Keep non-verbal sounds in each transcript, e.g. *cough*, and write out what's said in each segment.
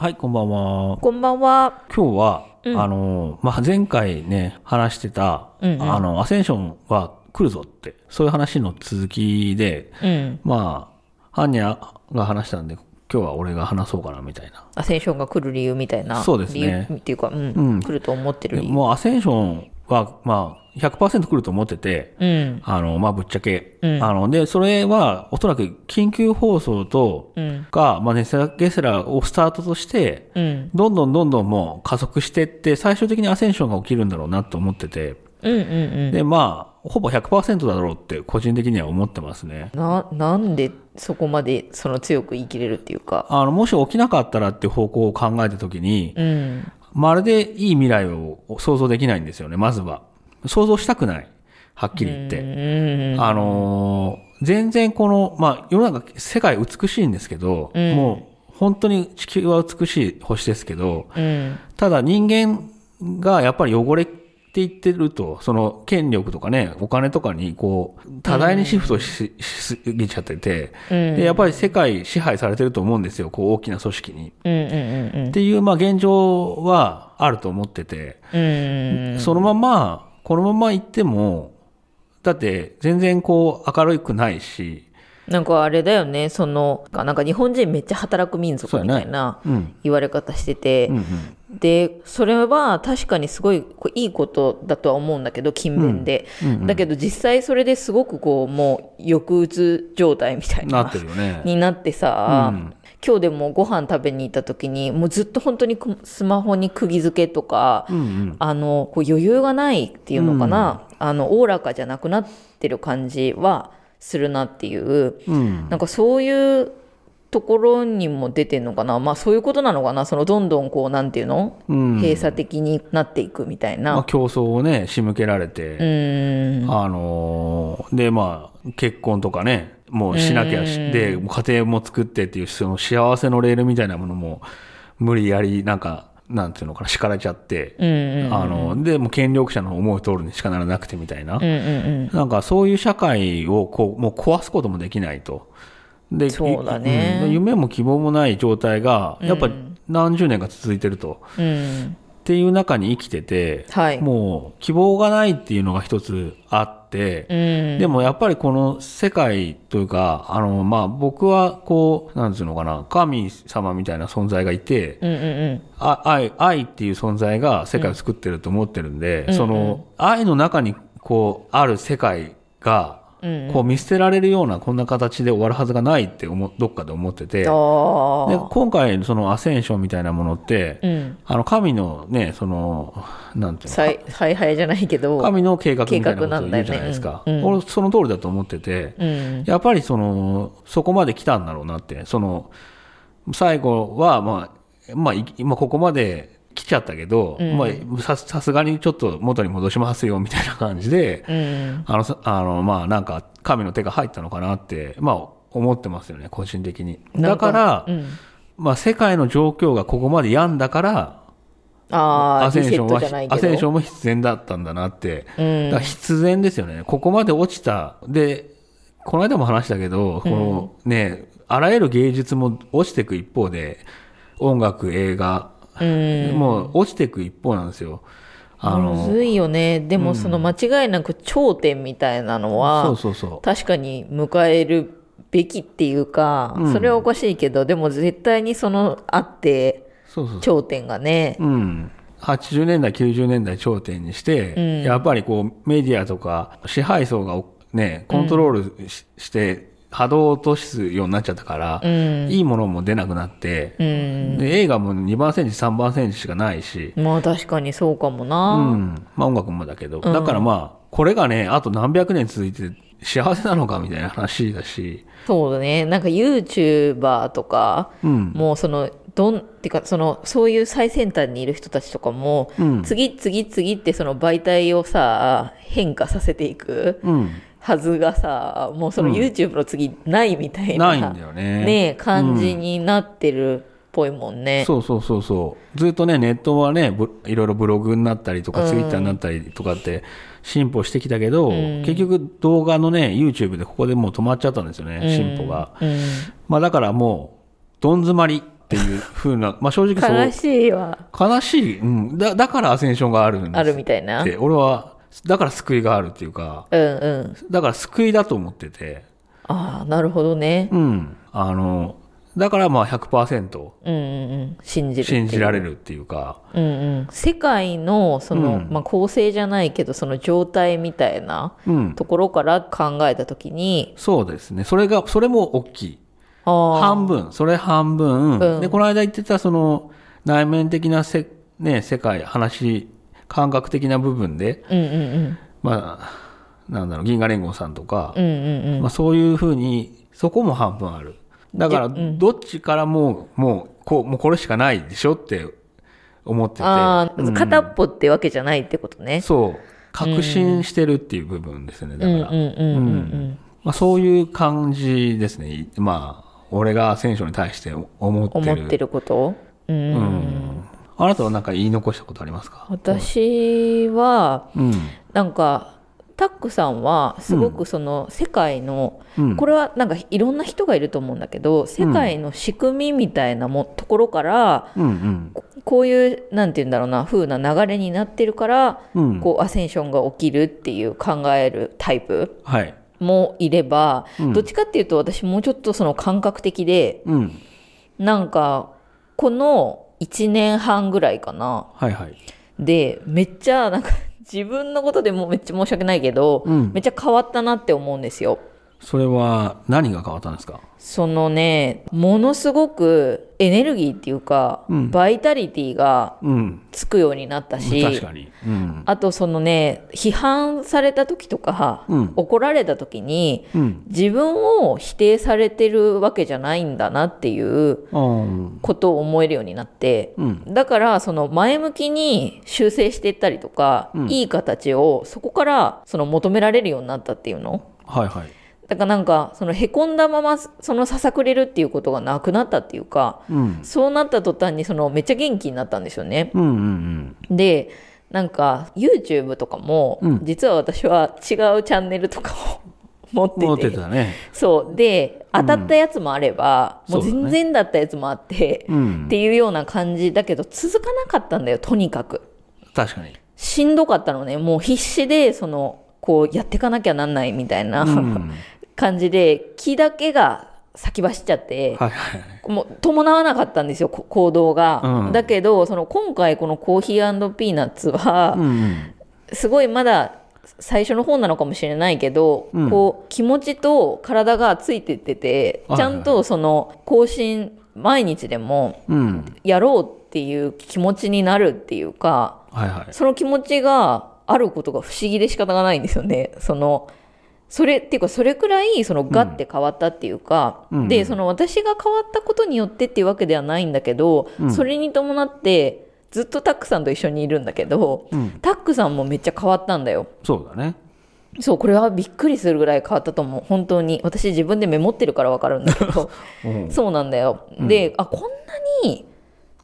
はい、こんばんは。こんばんは。今日は、あの、まあ、前回ね、話してた、うんうんあの、アセンションは来るぞって、そういう話の続きで、うん。まあ、ハンニャが話したんで、今日は俺が話そうかな、みたいな。アセンションが来る理由みたいな。そうですね理由っていうか、うん。うん来ると思ってる理由。でもうアセンションは、まあ、100%来ると思ってて、うん。あの、まあ、ぶっちゃけ。うんあの、で、それは、おそらく緊急放送と、うん。が、まあ、ネスラゲスラをスタートとして、うん。どんどんどんどんもう加速してって、最終的にアセンションが起きるんだろうなと思ってて、うんうんうん。で、まあ、ほぼ100%だろうって個人的には思ってますね。な、なんでそこまでその強く言い切れるっていうか。あの、もし起きなかったらっていう方向を考えたときに、うん。まるでいい未来を想像できないんですよね、まずは。想像したくない。はっきり言って。うん。あのー全然この、まあ、世の中、世界美しいんですけど、うんもう、本当に地球は美しい星ですけど、うん。ただ人間がやっぱり汚れていってると、その権力とかね、お金とかにこう、多大にシフトし,、しすぎちゃってて、うんで、やっぱり世界支配されてると思うんですよ、こう大きな組織に。うんうんうんっていう、まあ現状はあると思ってて、うん。うん。そのまま、このまま行っても、だって全然こう明るくないし、なんかあれだよね、その、なんか日本人めっちゃ働く民族みたいなうん。言われ方してて、うんうん。で、それは確かにすごいこういいことだとは思うんだけど、勤勉で。うんうんだけど実際それですごくこう、もう抑うつ状態みたいな。なってるよね。になってさ、うん今日でもご飯食べに行った時に、もうずっと本当にくスマホに釘付けとか、うんうん。あの、こう余裕がないっていうのかな、あの、おおらかじゃなくなってる感じはするなっていう、うん。なんかそういうところにも出てんのかな？まあそういうことなのかな？そのどんどんこうなんていうの、うん閉鎖的になっていくみたいまあ、な。競争をね、仕向けられうて。あのーで、まあ、結婚とかね、もうしなきゃし、で、家庭も作ってっていう、その幸せのレールみたいなものも、無理やり、なんか、なんていうのかな、敷かれちゃって、うんうん。あの、で、もう権力者の思う通りにしかならなくてみたいな。うんうんうん。なんかそういう社会をこう、もう壊すこともできないと。で、そうだねうん夢も希望もない状態が、やっぱ何十年か続いてると。うん。っていう中に生きてて、はいもう希望がないっていうのが一つあって、うん。でもやっぱりこの世界というか、あの、まあ僕はこう、なんていうのかな、神様みたいな存在がいて、うんうんうん。あ愛、愛っていう存在が世界を作ってると思ってるんで、その、愛の中にこう、ある世界が、こう見捨てられるようなこんな形で終わるはずがないって思うどっかで思ってて、で。今回そのアセンションみたいなものって、うん。あの神のね、その、なんていうの采采配じゃないけど。*laughs* 神の計画みたいなことを言うじゃないですか。うんうん俺その通りだと思ってて、うん。やっぱりその、そこまで来たんだろうなって、その、最後は、まあ、まあ、いまあ、ここまで来ちゃったけど、まあ、さ、さすがにちょっと元に戻しますよ、みたいな感じで、うん。あの、さあの、まあ、なんか、神の手が入ったのかなって、まあ、思ってますよね、個人的に。だから、うん。まあ、世界の状況がここまで病んだから、ああ、アセンションは。アセンションも必然だったんだなって。必然ですよね。ここまで落ちた。で、この間も話したけど、このね、あらゆる芸術も落ちていく一方で、音楽、映画、うん。もう落ちていく一方なんですよ。あむの、ずいよね。でもその間違いなく頂点みたいなのは、そうそうそう。確かに迎えるべきっていうか、うんそれはおかしいけど、でも絶対にそのあって、そうそうそう。頂点がね。うん。80年代、90年代頂点にして、やっぱりこうメディアとか支配層がね、コントロールし,、して波動を落とすようになっちゃったから、うん。いいものも出なくなって、うん。で映画も2番センチ、3番センチしかないし、まあ確かにそうかもうな。ん。まあ音楽もだけど。だからまあ、これがね、あと何百年続いて幸せなのかみたいな話だし、そうだね。なんか YouTuber とか、うん。もうその、どん、ってか、その、そういう最先端にいる人たちとかも、うん次々次ってその媒体をさ、変化させていくうん。はずがさ、もうその YouTube の次ないみたいな、ないんだよね。ね感じになってるっぽいもんね。そうそうそうそう。ずっとね、ネットはね、ぶいろいろブログになったりとか、ツイッターになったりとかって進歩してきたけど、結局動画のね、YouTube でここでもう止まっちゃったんですよね、進歩が。うん。まあだからもう、どん詰まり。っていうふうな、まあ正直そう。悲しいわ。悲しい。うん。だ、だからアセンションがあるんですあるみたいな。って、俺は、だから救いがあるっていうか、うんうん。だから救いだと思ってて、ああ、なるほどね。うん。あの、だからまあ100%うんうんうん。信じる。信じられるっていうか、うんうん。世界の、その、うんまあ構成じゃないけど、その状態みたいなうん。ところから考えたときに、そうですね。それが、それも大きい。半分、それ半分、うんで、この間言ってたその内面的なせ、ね、世界、話、感覚的な部分で、うんうんうん。まあ、なんだろう、銀河連合さんとか、うんうんうん。まあそういうふうに、そこも半分ある。だから、どっちからも、もう、こう、もうこれしかないでしょって思ってて。ああ、うん片っぽってわけじゃないってことね。そう、確信してるっていう部分ですね、だうんから。そういう感じですね。まあ、俺が選手に対して思ってうん。る。思ってることうん。うん。あなたは何か言い残したことありますか？私は、うん。なんか、タックさんはすごくその世界の、うんこれはなんかいろんな人がいると思うんだけど世界の仕組みみたいなもところから、うんうん。ここういうなんて言うんだろうな風な流れになってるから、うん。こうアセンションが起きるっていう考えるタイプはい。もいれば、うんどっちかっていうと私もうちょっとその感覚的でうん。なんかこの1年半ぐらいかなはいはい。でめっちゃなんか自分のことでもめっちゃ申し訳ないけど、うんめっちゃ変わったなって思うんですよ。それは何が変わったんですか？そのねものすごくエネルギーっていうか、うんバイタリティがうん。つくようになったし確かに。うん。あとそのね批判された時とか、うん怒られた時にうん。自分を否定されてるわけじゃないんだなっていううん。ことを思えるようになって、うん。だからその前向きに修正していったりとか、うんいい形をそこからその求められるようになったっていうの？はいはい。だからなんかそのへこんだままそのささくれるっていうことがなくなったっていうかうん。そうなった途端にそのめっちゃ元気になったんですよね。うんうんでなんか YouTube とかも、うん実は私は違うチャンネルとかを *laughs* 持っててってたね。そうで当たったやつもあれば、もうそうだね全然だったやつもあって、うんっ。ていうような感じだけど続かなかったんだよとにかく確かに。しんどかったのねもう必死でそのこうやっていかなきゃなんないみたいな、うん。*laughs* 感じで気だけが先走っちゃって、はいはい。もう伴わなかったんですよこ行動が、うんだけどその今回このコーヒーピーナッツは、うんうん。すごいまだ最初の方なのかもしれないけど、うんこう気持ちと体がついてってて、はいちゃんとその更新毎日でもうん。やろうっていう気持ちになるっていうかはいはい。その気持ちがあることが不思議で仕方がないんですよね。そのそれっていうかそれくらいそのガッて変わったっていうか、うんでその私が変わったことによってっていうわけではないんだけど、うんそれに伴ってずっとタックさんと一緒にいるんだけど、うん。タックさんもめっちゃ変わったんだよ。そうだね。そう、これはびっくりするぐらい変わったと思う。本当に。私自分でメモってるからわかるんだけど。*laughs* うん。そうなんだよ。で、あ、こんなに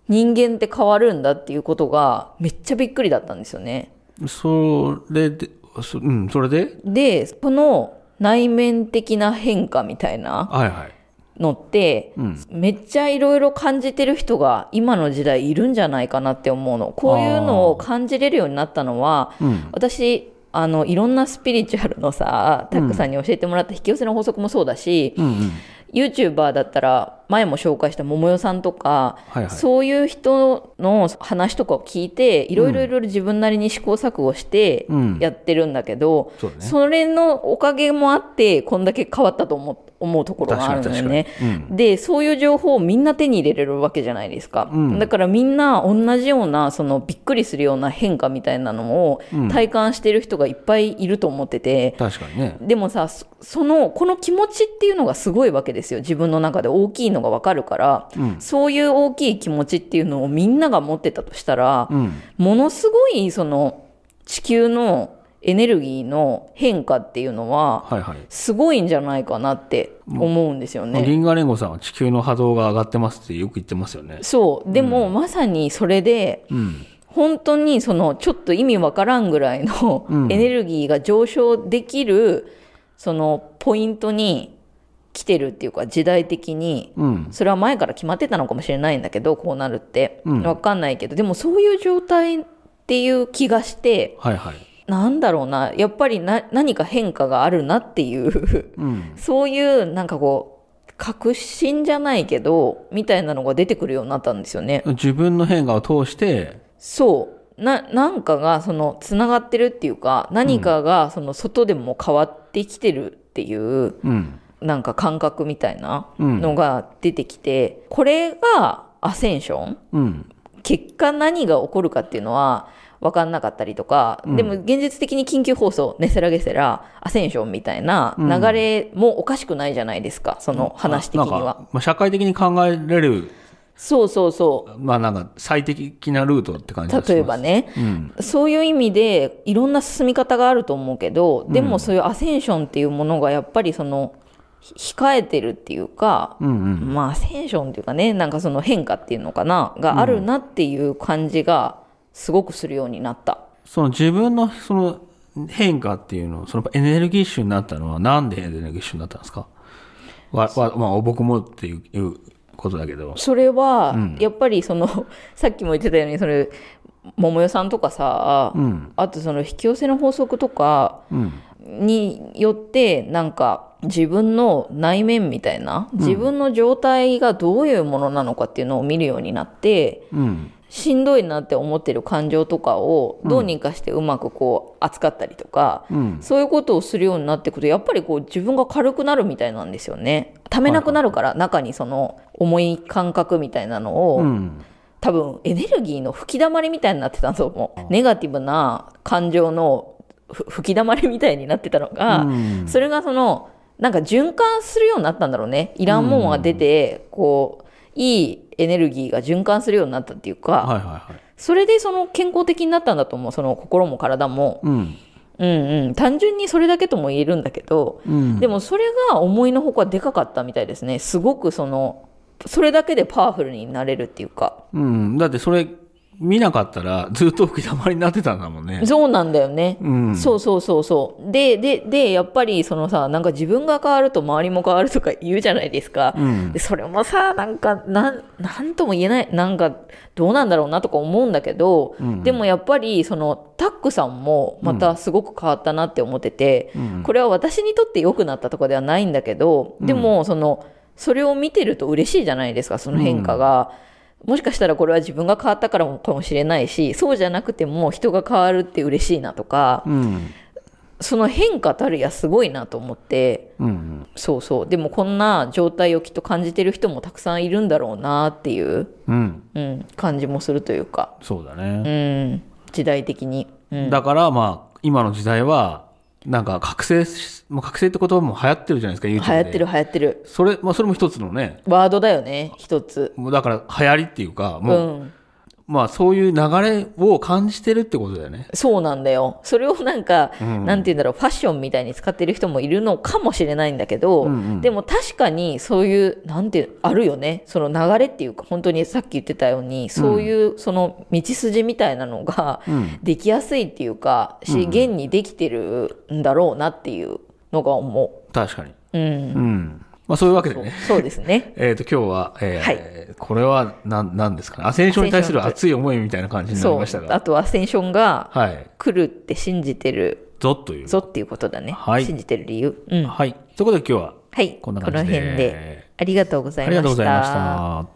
人間って変わるんだっていうことがめっちゃびっくりだったんですよね。それで、そうん、それで？で、この内面的な変化みたいなはいはい。のって、うん。めっちゃいろいろ感じてる人が今の時代いるんじゃないかなって思うの。こういうのを感じれるようになったのは、うん。私あのいろんなスピリチュアルのさタックさんに教えてもらった引き寄せの法則もそうだし、うんうん。YouTuber だったら前も紹介した桃代さんとか、はいはい。そういう人の話とかを聞いていろいろいろいろ自分なりに試行錯誤してうん。やってるんだけど、そうだね。それのおかげもあってこんだけ変わったと思う思うところがあるのよね。確かに確かに。でそういう情報をみんな手に入れれるわけじゃないですか、うん。だからみんな同じようなそのびっくりするような変化みたいなのをうん。体感してる人がいっぱいいると思ってて、確かにね。でもさそそのこの気持ちっていうのがすごいわけですよ。自分の中で大きいのがわかるから、うん。そういう大きい気持ちっていうのをみんなが持ってたとしたら、うん。ものすごいその地球のエネルギーの変化っていうのははいはい。すごいんじゃないかなって思うんですよね。銀河連合さんは地球の波動が上がってますってよく言ってますよね。そうでも、まさにそれでうん。本当にそのちょっと意味わからんぐらいのうんエネルギーが上昇できるそのポイントに来てるっていうか時代的にうん。それは前から決まってたのかもしれないんだけどこうなるって、うんわかんないけどでもそういう状態っていう気がしてはいはい。なんだろうなやっぱりな何か変化があるなっていううん。*laughs* そういうなんかこう確信じゃないけどみたいなのが出てくるようになったんですよね。自分の変化を通して、そうななんかがそのつながってるっていうか何かがその外でも変わってきてるっていううん。なんか感覚みたいなうんのが出てきて、これがアセンション？うん。結果何が起こるかっていうのは分かんなかったりとか、でも現実的に緊急放送ネセラゲセラアセンションみたいな流れもおかしくないじゃないですかその話的には。まあ、社会的に考えれる、そうそうそうまあなんか最適なルートって感じ例えば。ね、うん。そういう意味でいろんな進み方があると思うけどでもそういうアセンションっていうものがやっぱりそのひ控えてるっていうか、うんうん。まあアセンションっていうかねなんかその変化っていうのかながあるなっていう感じがすごくするようになった。その自分のその変化っていうのを、そのエネルギッシュになったのはなんでエネルギッシュになったんですか？わ、わ、まあ僕もっていうことだけど。それはやっぱりその、*laughs* さっきも言ってたようにそれ桃代さんとかさ、うん。あとその引き寄せの法則とかうん。によってなんか自分の内面みたいな自分の状態がどういうものなのかっていうのを見るようになってうん。しんどいなって思ってる感情とかをどうにかしてうまくこう扱ったりとか、うん。そういうことをするようになっていくとやっぱりこう自分が軽くなるみたいなんですよね。ためなくなるから、中にその重い感覚みたいなのを、うん。多分エネルギーの吹き溜まりみたいになってたと思う。ネガティブな感情のふ吹き溜まりみたいになってたのが、うんそれがそのなんか循環するようになったんだろうね。いらんもんが出て、こういいエネルギーが循環するようになったっていうか、はいはいはい。それでその健康的になったんだと思う。その心も体も。うん。うんうん。単純にそれだけとも言えるんだけど、うん。でもそれが思いのほかでかかったみたいですね。すごくその、それだけでパワフルになれるっていうか。うん。だってそれ見なかったらずっと吹き溜まりになってたんだもんね。そうなんだよね。うん。そうそうそうそう。で、で、で、やっぱりそのさ、なんか自分が変わると周りも変わるとか言うじゃないですか。うんでそれもさ、なんか、なん、なんとも言えない、なんか、どうなんだろうなとか思うんだけど、うんでもやっぱり、その、タックさんもまたすごく変わったなって思ってて、うんこれは私にとって良くなったとかではないんだけど、でも、その、それを見てると嬉しいじゃないですか、その変化が。もしかしたらこれは自分が変わったからもかもしれないし、そうじゃなくても人が変わるって嬉しいなとか、うん。その変化たるやすごいなと思って、うん。そうそう。でもこんな状態をきっと感じてる人もたくさんいるんだろうなっていう、うん。うん、感じもするというか、そうだうね。ん、時代的に。うん、だからまあ、今の時代は、なんか覚醒し、もう覚醒って言葉も流行ってるじゃないですか、YouTube で。流行ってる流行ってる。それ、まあそれも一つのね、ワードだよね、一つ。もうだから流行りっていうか、うもう、ん。まあそういう流れを感じてるってことだよね。そうなんだよ。それをなんか、うんなんて言うんだろう、ファッションみたいに使ってる人もいるのかもしれないんだけど、うんうんでも確かにそういう、なんていう、あるよね。その流れっていうか、本当にさっき言ってたように、そういうその道筋みたいなのがうんできやすいっていうか、し、現にできてるんだろうなっていうのが思確かに。う。うん。うん。まあそういうわけでね。そうですね。*laughs* えっ、と、今日は、えーはいこれは何、なんですかね？アセンションに対する熱い思いみたいな感じになりました。が。あとはアセンションがはい。来るって信じてるぞという。ぞっていうことだね。はい信じてる理由。うん。はい。ということで今日は、はい。こんな感じでこの辺で。ありがとうございました。ありがとうございました。